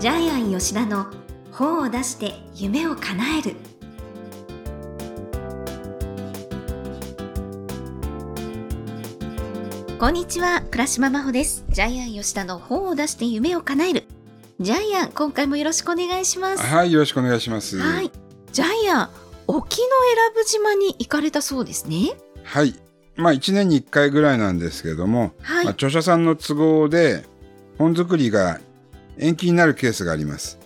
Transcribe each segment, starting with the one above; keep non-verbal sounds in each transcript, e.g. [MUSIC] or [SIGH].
ジャイアン吉田の本を出して夢を叶える。こんにちは倉島真帆です。ジャイアン吉田の本を出して夢を叶える。ジャイアン今回もよろしくお願いします。はい、よろしくお願いします。はい。ジャイアン沖永良部島に行かれたそうですね。はい。まあ、1年に1回ぐらいなんですけども、はい、まあ、著者さんの都合で本作りが延期になるケースがあります。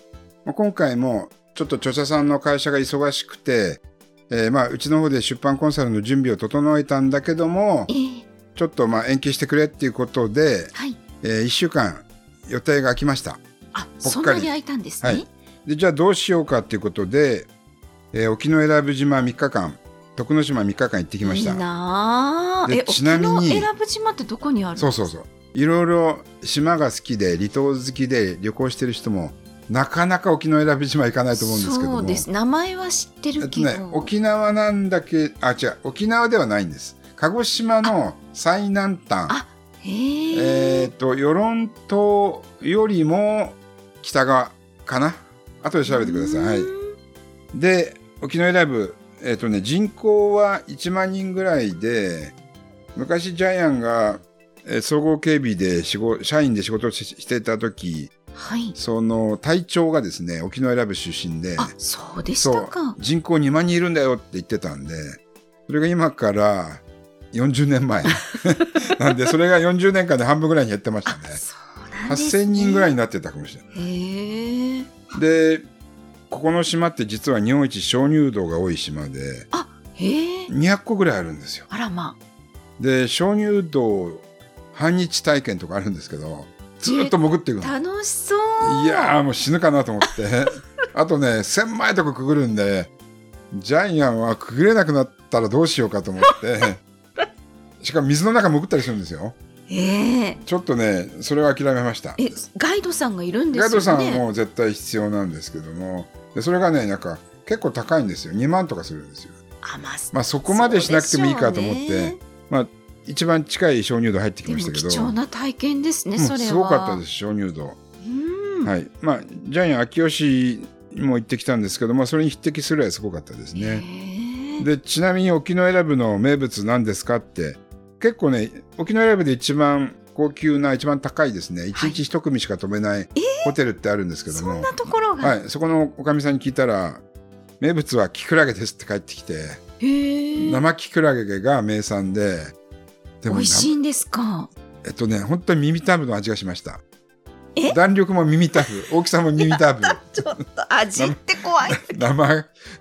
まあ今回もちょっと著者さんの会社が忙しくて、えーまあ、うちの方で出版コンサルの準備を整えたんだけどもえ、ーちょっとまあ延期してくれっていうことで、はいえ1週間予定が空きました。あぽっかりそんなに空いたんですね、はいで、じゃあどうしようかっていうことで、えー沖永良部島3日間、徳之島3日間行ってきました。いいなえちなみに沖永良部島ってどこにあるそうそうそう。いろいろ島が好きで離島好きで旅行してる人もなかなか沖永良部島行かないと思うんですけども。そうです名前は知ってえるけど、ね、沖縄なんだけあ違う沖縄ではないんです。鹿児島の最南端あへええっ、と与論島よりも北側かな。後で調べてください。はい。で沖永良部えっ、とね人口は1万人ぐらいで昔ジャイアンがえー総合警備で社員で仕事をししてた時はい。その隊長がですね沖永良部出身であそうでしたか。人口2万人いるんだよって言ってたんでそれが今から40年前。[LAUGHS] なんでそれが40年間で半分ぐらいに減ってましたね。ね、8000人ぐらいになってたかもしれない。でここの島って実は日本一鍾乳洞が多い島であへえ200個ぐらいあるんですよ。あらま。で鍾乳洞半日体験とかあるんですけどずーっと潜っていくの。あ楽しそう。いやーもう死ぬかなと思って。[LAUGHS] あとね1000枚とかくぐるんでジャイアンはくぐれなくなったらどうしようかと思って。[LAUGHS] しかも水の中潜ったりするんですよ。へえ。ちょっとねそれは諦めました。えガイドさんがいるんですよね。ガイドさんはもう絶対必要なんですけども。でそれがねなんか結構高いんですよ。2万とかするんですよ。あまあまあそこまでしなくてもいいかと思って、ね。まあ一番近い鍾乳洞入ってきましたけど。貴重な体験ですね、うんそれは。すごかったです鍾乳洞。うん、はい、まあジャイアン秋吉も行ってきたんですけど、まあ、それに匹敵するぐらいすごかったですね。でちなみに沖永良部の名物なんですかって結構ね沖永良部で一番高級な一番高いですね。一日一組しか飛べないホテルってあるんですけども、そんなところが、はい、そこのおかみさんに聞いたら名物はキクラゲですって帰ってきてへえ。生キクラゲが名産でで美味しいんですか？えっとね本当に耳たぶの味がしました。え？弾力も耳たぶ。大きさも耳たぶ。[LAUGHS] ちょっと味って怖い。[LAUGHS] 生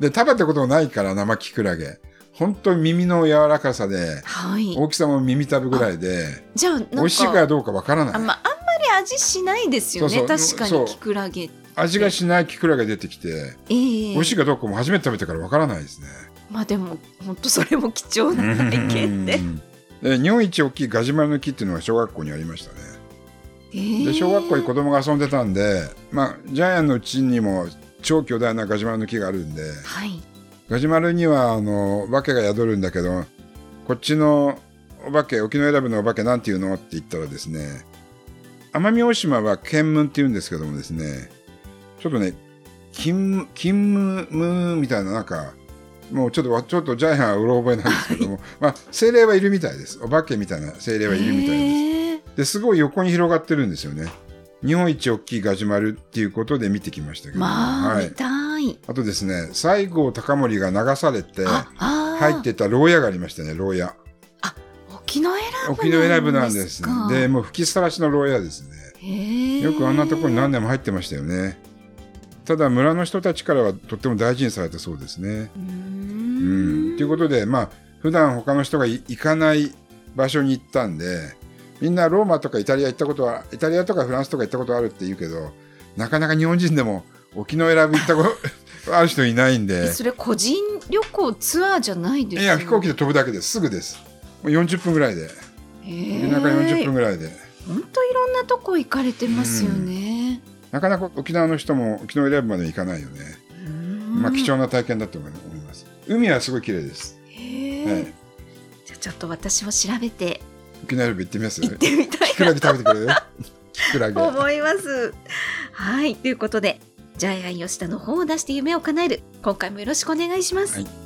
で食べたことないから生キクラゲ本当に耳の柔らかさではい。大きさも耳たぶぐらいでじゃあ美味しいかどうかわからない。あ,、まあ、あんまり味しないですよね。確かにキクラゲ味がしないキクラゲ出てきてええ。美味しいかどうかも初めて食べてからわからないですね。まあでも本当それも貴重な体験で。うんで日本一大きいガジュマルの木っていうのが小学校にありましたね。でで小学校に子供が遊んでたんでまあジャイアンのうちにも超巨大なガジュマルの木があるんではい。ガジュマルにはあのお化けが宿るんだけどこっちのお化け沖永良部のお化けなんていうのって言ったらですね奄美大島は剣ムって言うんですけどもですねちょっとね金金ムムみたいななんかもうちょっとわちょっとジャイアンはうろ覚えなんですけども、まあ精霊はいるみたいです。お化けみたいな精霊はいるみたいです。ですごい横に広がってるんですよね。日本一大きいガジュマルっていうことで見てきましたけど、まあ、はい。見、たい。あとですね西郷隆盛が流されて入ってた牢屋がありましたね牢屋。沖永良部沖永良部なんです。かでもう吹きさらしの牢屋ですね。よくあんなところに何年も入ってましたよねただ村の人たちからはとっても大事にされたそうですね。うーうん。いうことでまあ普段他の人がい行かない場所に行ったんでみんなローマとかイタリア行ったことはイタリアとかフランスとか行ったことあるって言うけどなかなか日本人でも沖永良部行ったこと [LAUGHS] ある人いないんえでそれ個人旅行ツアーじゃないですいや飛行機で飛ぶだけです。すぐです。もう40分ぐらいで。夜中40分ぐらいで。本当いろんなとこ行かれてますよね。なかなか沖縄の人も沖永良部まで行かないよね、まあ貴重な体験だと思います。海はすごい綺麗です、はい、じゃあちょっと私も調べて。沖縄部行ってみます？行ってみたいキクラゲ食べてくれる？きくらげ。思います。はい。ということで、ジャイアン吉田の本を出して夢を叶える。今回もよろしくお願いします。はい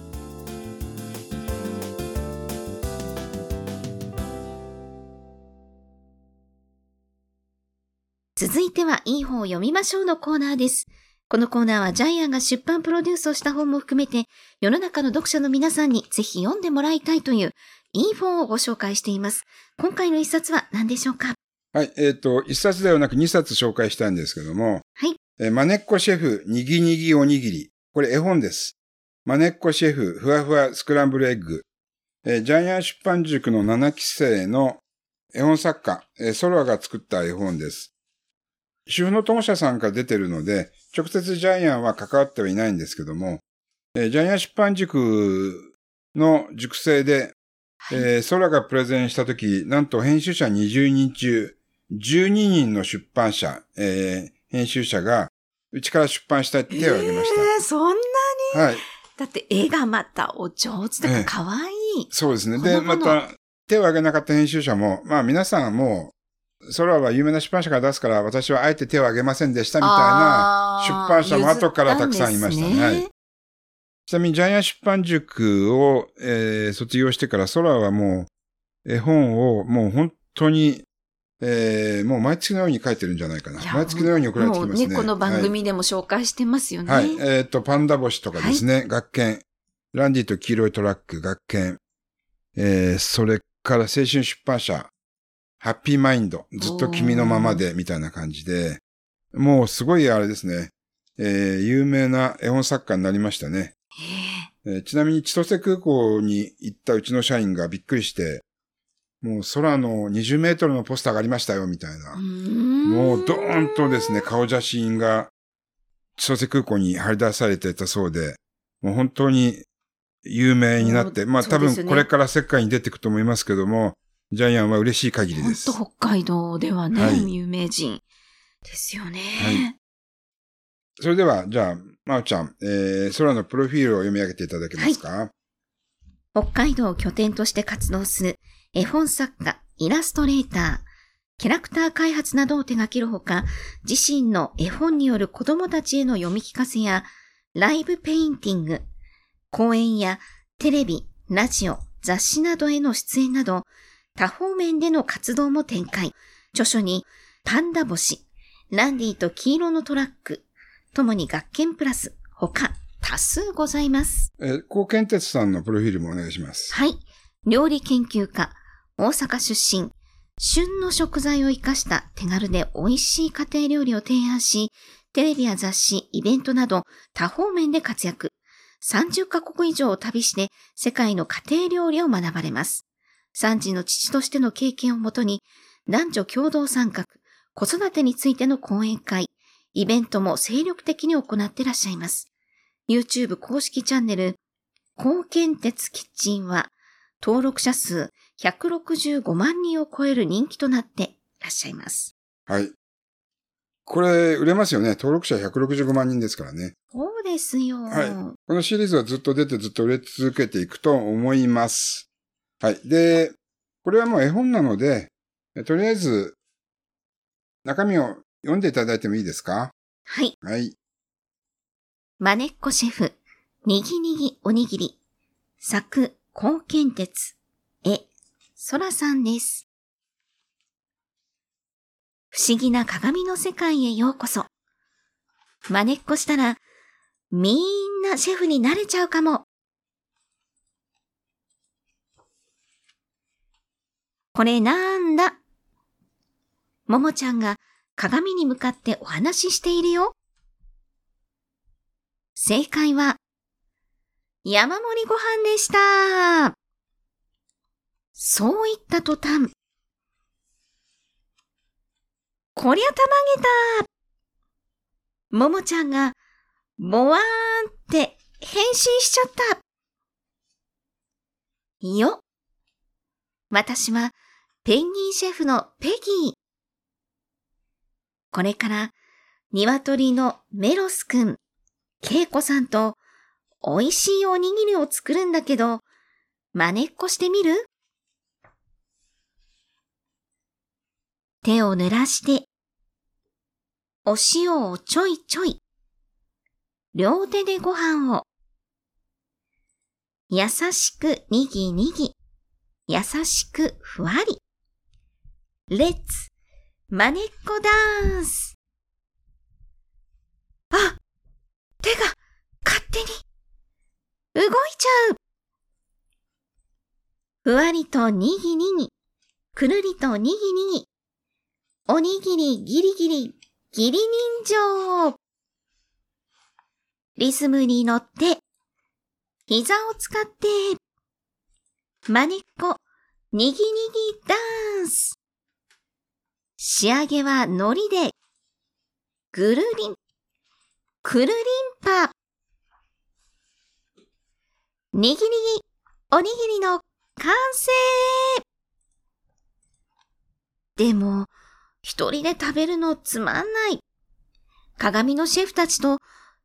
続いては、いい本を読みましょうのコーナーです。このコーナーはジャイアンが出版プロデュースをした本も含めて、世の中の読者の皆さんにぜひ読んでもらいたいという、いい本をご紹介しています。今回の一冊は何でしょうか？はい。えっ、と、一冊ではなく二冊紹介したいんですけども、はい。えーマネッコシェフ、にぎにぎおにぎり。これ絵本です。マネッコシェフ、ふわふわスクランブルエッグ。えージャイアン出版塾の7期生の絵本作家、えーソロアが作った絵本です。主婦の友社さんから出てるので、直接ジャイアンは関わってはいないんですけども、えージャイアン出版塾の塾生で、えーソラがプレゼンしたとき、なんと編集者20人中、12人の出版社、えー編集者が、うちから出版したいって手を挙げましえーそんなた。はい。だって絵がまたお上手とかええ可愛い。そうですね。で、また、手を挙げなかった編集者も、まあ皆さんもう、ソラは有名な出版社から出すから、私はあえて手を挙げませんでしたみたいな、出版社も後からたくさんいましたね譲ったんですはいちなみにジャイアン出版塾を、えー卒業してから、ソラはもう、絵本をもう本当に、えーもう毎月のように書いてるんじゃないかな。毎月のように送られてきますね。もうね、この番組でも紹介してますよね。はい。はい。えっ、と、パンダ星とかですね、学研。ランディと黄色いトラック、学研。えーそれから青春出版社、ハッピーマインド、ずっと君のままで、みたいな感じで、もうすごいあれですね、えー有名な絵本作家になりましたね。へええーちなみに千歳空港に行ったうちの社員がびっくりして、もう空の20メートルのポスターがありましたよ、みたいな。もうドーンとですね、顔写真が千歳空港に張り出されてたそうで、もう本当に有名になって、まあ多分これから世界に出ていくと思いますけども、ジャイアンは嬉しい限りですと。北海道ではね、はい有名人ですよね。はいそれでは、じゃあ、まおちゃん、えー、空のプロフィールを読み上げていただけますか、北海道を拠点として活動する絵本作家、イラストレーター、キャラクター開発などを手掛けるほか、自身の絵本による子供たちへの読み聞かせや、ライブペインティング、講演やテレビ、ラジオ、雑誌などへの出演など、多方面での活動も展開。著書に、パンダ星、ランディと黄色のトラック、ともに学研プラス、他、多数ございます。えー、高健哲さんのプロフィールもお願いします。はい。料理研究家、大阪出身、旬の食材を活かした手軽で美味しい家庭料理を提案し、テレビや雑誌、イベントなど多方面で活躍。30カ国以上を旅して世界の家庭料理を学ばれます。3児の父としての経験をもとに、男女共同参画、子育てについての講演会、イベントも精力的に行ってらっしゃいます。YouTube 公式チャンネル、高健鉄キッチンは、登録者数165万人を超える人気となっていらっしゃいます。はい。これ、売れますよね。登録者165万人ですからね。そうですよ。はいこのシリーズはずっと出てずっと売れ続けていくと思います。はい。で、これはもう絵本なので、えとりあえず、中身を読んでいただいてもいいですか？はい。はい。まねっこシェフ、にぎにぎおにぎり、作、高健鉄、絵、そらさんです。不思議な鏡の世界へようこそ。まねっこしたら、みんなシェフになれちゃうかも。これなんだ？ももちゃんが鏡に向かってお話ししているよ。正解は、山盛りご飯でした。そう言った途端、こりゃたまげた。ももちゃんが、ぼわーんって変身しちゃった。よ。私は、ペンギンシェフのペギー。これから、鶏のメロスくん、ケイコさんと美味しいおにぎりを作るんだけど、真似っこしてみる？手を濡らしてお塩をちょいちょい。両手でご飯を。優しくにぎにぎ。優しくふわり。レッツ、まねっこダンス。あ手が勝手に動いちゃうふわりとにぎにぎ。くるりとにぎにぎ。おにぎりギリギリ、ギリ人情。リズムに乗って、膝を使って、まねっこ、にぎにぎダンス。仕上げは海苔で、ぐるりん、くるりんぱ。にぎにぎ、おにぎりの完成でも、一人で食べるのつまんない。鏡のシェフたちと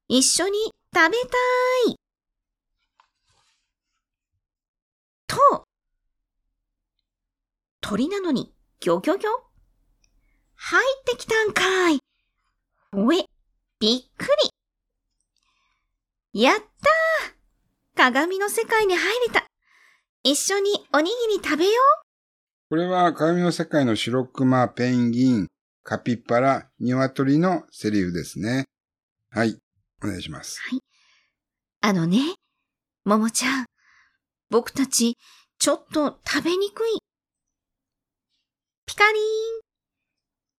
一緒に食べたい。と、鳥なのに、ギョギョギョ？入ってきたんかい。おえ、びっくり。やったー鏡の世界に入れた。一緒におにぎり食べよう。これは鏡の世界の白熊、ペンギン、カピッパラ、鶏のセリフですね。はい。お願いします。はい。あのね、ももちゃん。僕たち、ちょっと食べにくい。ピカリーン。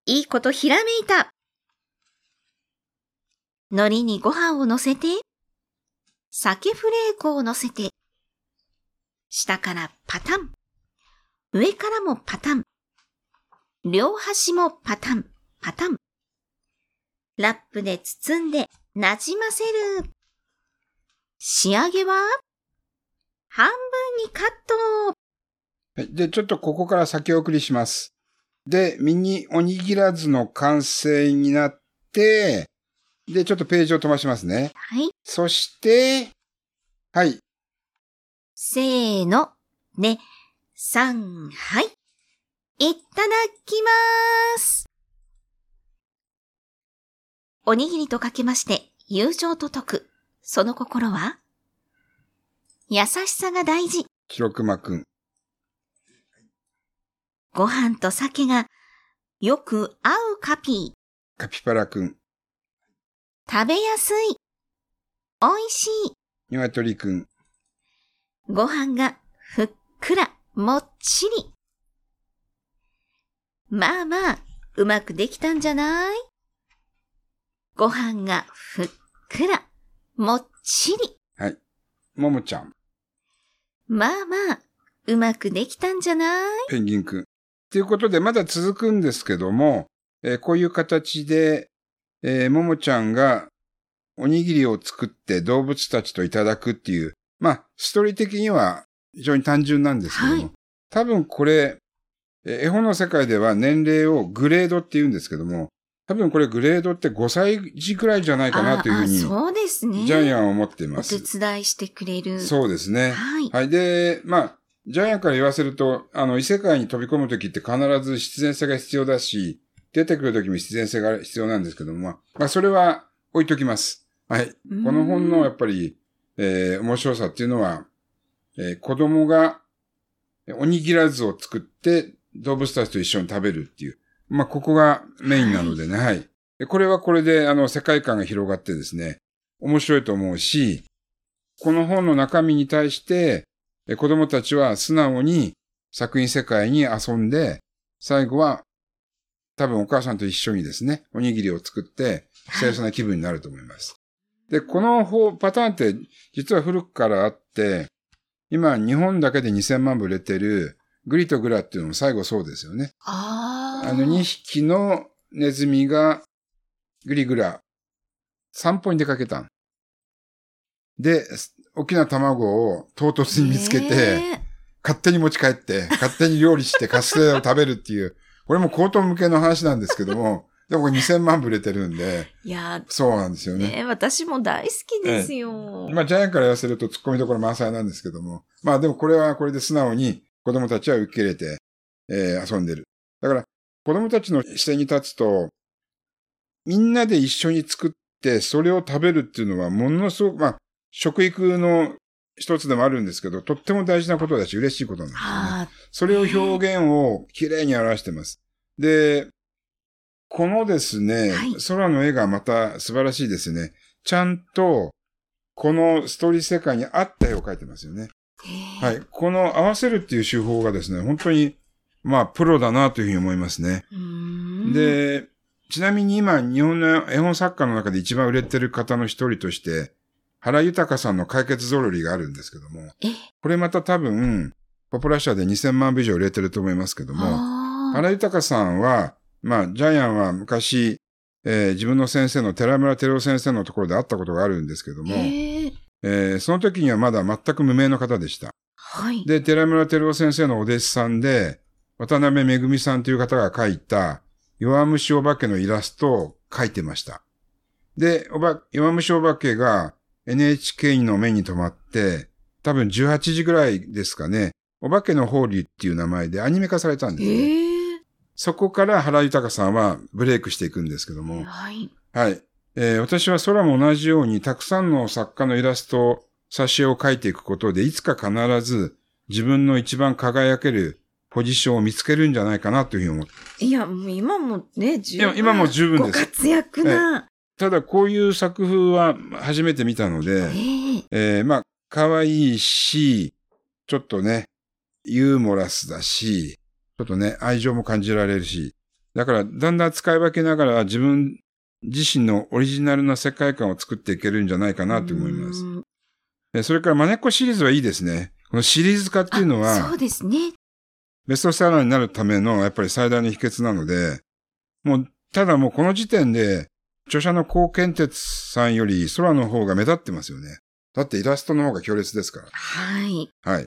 いいことひらめいた。海苔にご飯を乗せて、酒フレークを乗せて、下からパタン。上からもパタン。両端もパタン、パタン。ラップで包んでなじませる。仕上げは半分にカット。はい。で、ちょっとここから先送りします。で、ミニおにぎらずの完成になって、で、ちょっとページを飛ばしますね。はい。そして、はい。せーの、ね、さん、はい。いただきまーす。おにぎりとかけまして、友情と解く。その心は？優しさが大事。白熊くん。ご飯と酒がよく合うカピー。カピパラくん。食べやすい。美味しい。鶏くん。ご飯がふっくら。もっちり。まあまあ、うまくできたんじゃない？ご飯がふっくら、もっちり。はい。ももちゃん。まあまあ、うまくできたんじゃない？ペンギンくん。ということで、まだ続くんですけども、えー、こういう形で、えー、ももちゃんがおにぎりを作って動物たちといただくっていう、まあ、ストーリー的には非常に単純なんですけども、はい、多分これ、絵本の世界では年齢をグレードって言うんですけども、多分これグレードって5歳児くらいじゃないかなというふうに、そうですね。ジャイアンは思っています。お手伝いしてくれる。そうですね。はい。はい。で、まあ、ジャイアンから言わせると、あの、異世界に飛び込むときって必ず必然性が必要だし、出てくるときも必然性が必要なんですけども、まあ、それは置いときます。はい。この本のやっぱり、えー、面白さっていうのは、えー、子供がおにぎらずを作って動物たちと一緒に食べるっていう。まあ、ここがメインなのでね、はい。はい、これはこれで、あの、世界観が広がってですね、面白いと思うし、この本の中身に対して、子供たちは素直に作品世界に遊んで、最後は多分お母さんと一緒にですね、おにぎりを作って、幸せな気分になると思います。で、このパターンって実は古くからあって、今、日本だけで2000万部売れてる、グリとグラっていうのも最後そうですよね。ああ。あの2匹のネズミが、グリグラ、散歩に出かけたで、大きな卵を唐突に見つけて、勝手に持ち帰って、勝手に料理してカステラを食べるっていう、これも高等向けの話なんですけども、[LAUGHS] でもこれ2000万部売れてるんで。いやそうなんですよね。ね私も大好きですよ。まあ、ジャイアンから言わせると突っ込みどころ満載なんですけども。まあ、でもこれはこれで素直に子供たちは受け入れて、えー、遊んでる。だから、子供たちの視点に立つと、みんなで一緒に作って、それを食べるっていうのは、ものすごく、まあ、食育の一つでもあるんですけど、とっても大事なことだし、嬉しいことなんですよね。あそれを表現をきれいに表してます。で、このですね、はい空の絵がまた素晴らしいですね。ちゃんと、このストーリー世界に合った絵を描いてますよね。あ。。はいい。この合わせるっていう手法がですね、本当に、まあ、プロだなというふうに思いますね。で、ちなみに今、日本の絵本作家の中で一番売れてる方の一人として、原豊さんの解決ゾロリがあるんですけども、え、これまた多分、ポプラ社で2000万部以上売れてると思いますけども、原豊さんは、まあ、ジャイアンは昔、えー自分の先生の寺村照夫先生のところで会ったことがあるんですけども、へええーその時にはまだ全く無名の方でした。はい。で、寺村照夫先生のお弟子さんで、渡辺めぐみさんという方が描いた弱虫お化けのイラストを描いてました。で、おば、弱虫お化けが NHK の目に留まって、多分18時ぐらいですかね、お化けのホーリーっていう名前でアニメ化されたんですね。へえそこから原豊さんはブレイクしていくんですけども、はい。はい。えー私は空も同じようにたくさんの作家のイラスト、挿絵を描いていくことで、いつか必ず自分の一番輝けるポジションを見つけるんじゃないかなというふうに思って。いや、もう今もね、十分。今も十分ですご活躍な。ただこういう作風は初めて見たのえで、ええーまあ、可愛いし、ちょっとね、ユーモラスだし、ちょっとね、愛情も感じられるし、だからだんだん使い分けながら自分自身のオリジナルな世界観を作っていけるんじゃないかなと思います。えそれからマネっこシリーズはいいですね。このシリーズ化っていうのあそはうですね。ベストセラーになるためのやっぱり最大の秘訣なので、もう、ただもうこの時点で著者の高健哲さんより空の方が目立ってますよね。だってイラストの方が強烈ですから。はい。はい。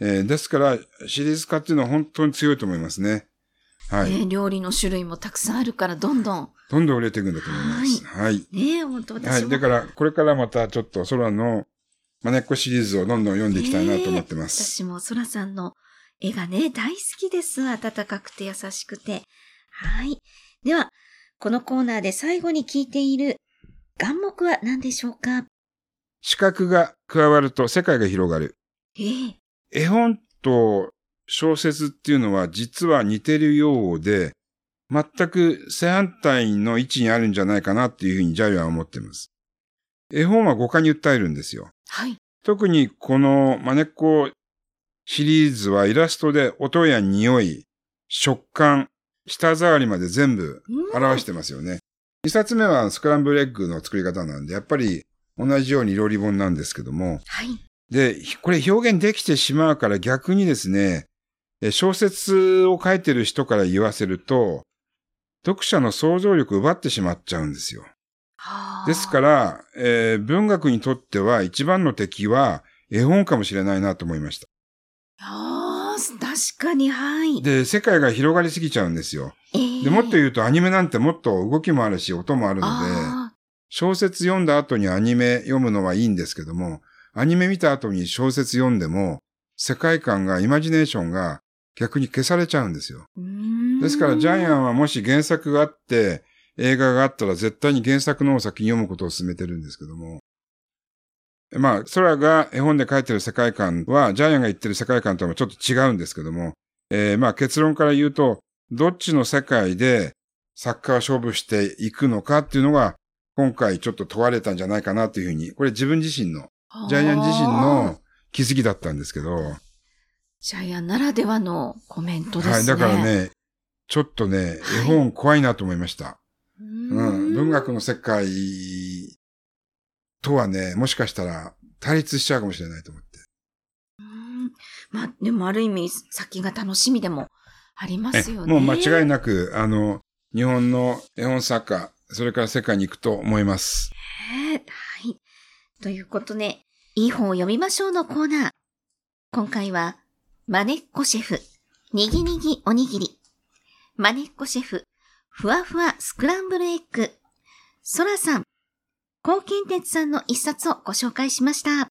えーですから、シリーズ化っていうのは本当に強いと思いますね。はい。ね、料理の種類もたくさんあるから、どんどん。どんどん売れていくんだと思います。はい。ね、本当私も。はい。だから、これからまたちょっと空のマネっこシリーズをどんどん読んでいきたいなと思ってます。私もそらさんの絵がね、大好きです。温かくて優しくて。はい。では、このコーナーで最後に聞いている眼目は何でしょうか？視覚が加わると世界が広がる。ええ絵本と小説っていうのは実は似てるようで、全く正反対の位置にあるんじゃないかなっていうふうにジャイアンは思っています。絵本は五感に訴えるんですよ。はい。特にこのマネっこシリーズはイラストで音や匂い、食感、舌触りまで全部表してますよね。二冊目はスクランブルエッグの作り方なんで、やっぱり同じように料理本なんですけども、はい。で、これ表現できてしまうから逆にですね、え小説を書いてる人から言わせると、読者の想像力を奪ってしまっちゃうんですよ。はあですから、えー文学にとっては一番の敵は絵本かもしれないなと思いました。確かに、はい。で、世界が広がりすぎちゃうんですよ。ええで、もっと言うとアニメなんてもっと動きもあるし音もあるので、あ小説読んだ後にアニメ読むのはいいんですけども、アニメ見た後に小説読んでも、世界観が、イマジネーションが逆に消されちゃうんですよ。ですから、ジャイアンはもし原作があって、映画があったら絶対に原作の先に読むことを勧めてるんですけども。まあ、空が絵本で書いてる世界観は、ジャイアンが言ってる世界観とはちょっと違うんですけども、えーまあ結論から言うと、どっちの世界で作家は勝負していくのかっていうのが、今回ちょっと問われたんじゃないかなというふうに、これ自分自身の、ジャイアン自身の気づきだったんですけど、ジャイアンならではのコメントですね。はい、だからね、ちょっとね、絵本怖いなと思いました。うーうん、ん、文学の世界とはね、もしかしたら対立しちゃうかもしれないと思って。うーんまあ、でもある意味、先が楽しみでもありますよね。もう間違いなく、あの、日本の絵本作家、それから世界に行くと思います。ねはい。ということで、いい本を読みましょうのコーナー。今回は、マネッコシェフ、にぎにぎおにぎり。マネッコシェフ、ふわふわスクランブルエッグ。ソラさん、高健哲さんの一冊をご紹介しました。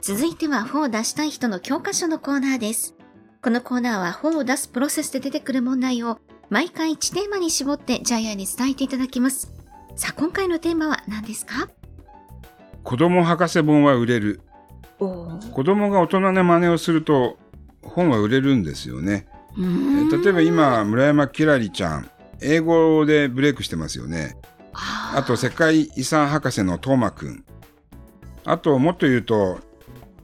続いては本を出したい人の教科書のコーナーです。このコーナーは本を出すプロセスで出てくる問題を毎回1テーマに絞ってジャイアンに伝えていただきます。さあ、今回のテーマは何ですか？子供博士本は売れる。子供が大人の真似をすると本は売れるんですよね。例えば今、村山きらりちゃん、英語でブレイクしてますよね。あと世界遺産博士のトーマくん。あともっと言うと、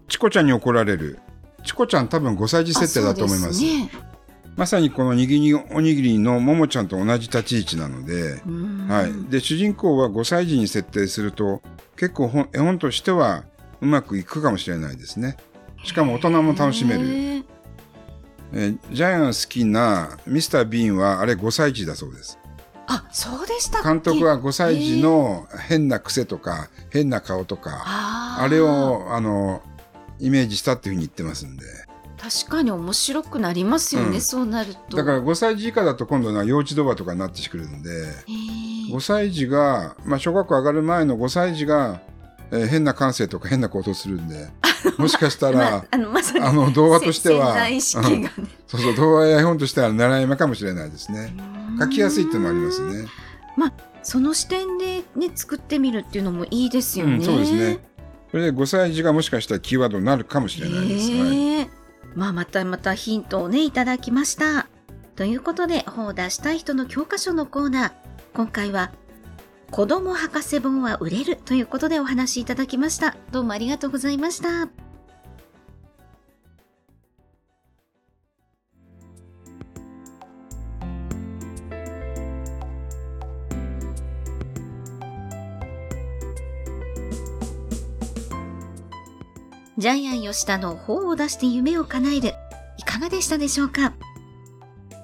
チコちゃんに怒られる。チコちゃん多分5歳児設定だと思いま。すねまさにこのにぎりおにぎりのももちゃんと同じ立ち位置なので、はい。で、主人公は5歳児に設定すると、結構本絵本としてはうまくいくかもしれないですね。しかも大人も楽しめる。えージャイアン好きなミスター・ビーンはあれ5歳児だそうです。あ、そうでした監督は5歳児の変な癖とか変な顔とか、あれをあのイメージしたっていうふうに言ってますんで。確かに面白くなりますよね、うんそうなると。だから5歳児以下だと今度は幼稚ドバとかになってくるんで、へー5歳児が、まあ小学校上がる前の5歳児が、えー変な感性とか変な行動するんで、もしかしたまらあ、、あのまあの動画としてはそうそう、動画や絵本としては狙い目かもしれないですね。書きやすいっていうのもありますね。その視点でね作ってみるっていうのもいいですよね。うん、そうですね。それで5歳児がもしかしたらキーワードになるかもしれないです。はいへえまあまたまたヒントをねいただきました。ということで本を出したい人の教科書のコーナー今回は子供博士本は売れるということでお話いただきました。どうもありがとうございました。ジャイアン吉田の本を出して夢を叶える。いかがでしたでしょうか？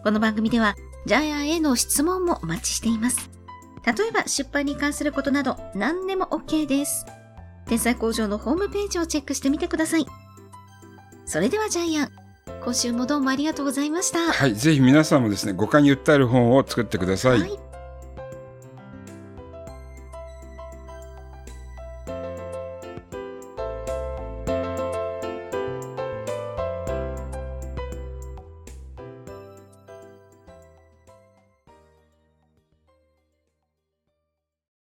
この番組ではジャイアンへの質問もお待ちしています。例えば出版に関することなど何でも OK です。天才工場のホームページをチェックしてみてください。それではジャイアン、今週もどうもありがとうございました。はい、ぜひ皆さんもですね、五感に訴える本を作ってください。はい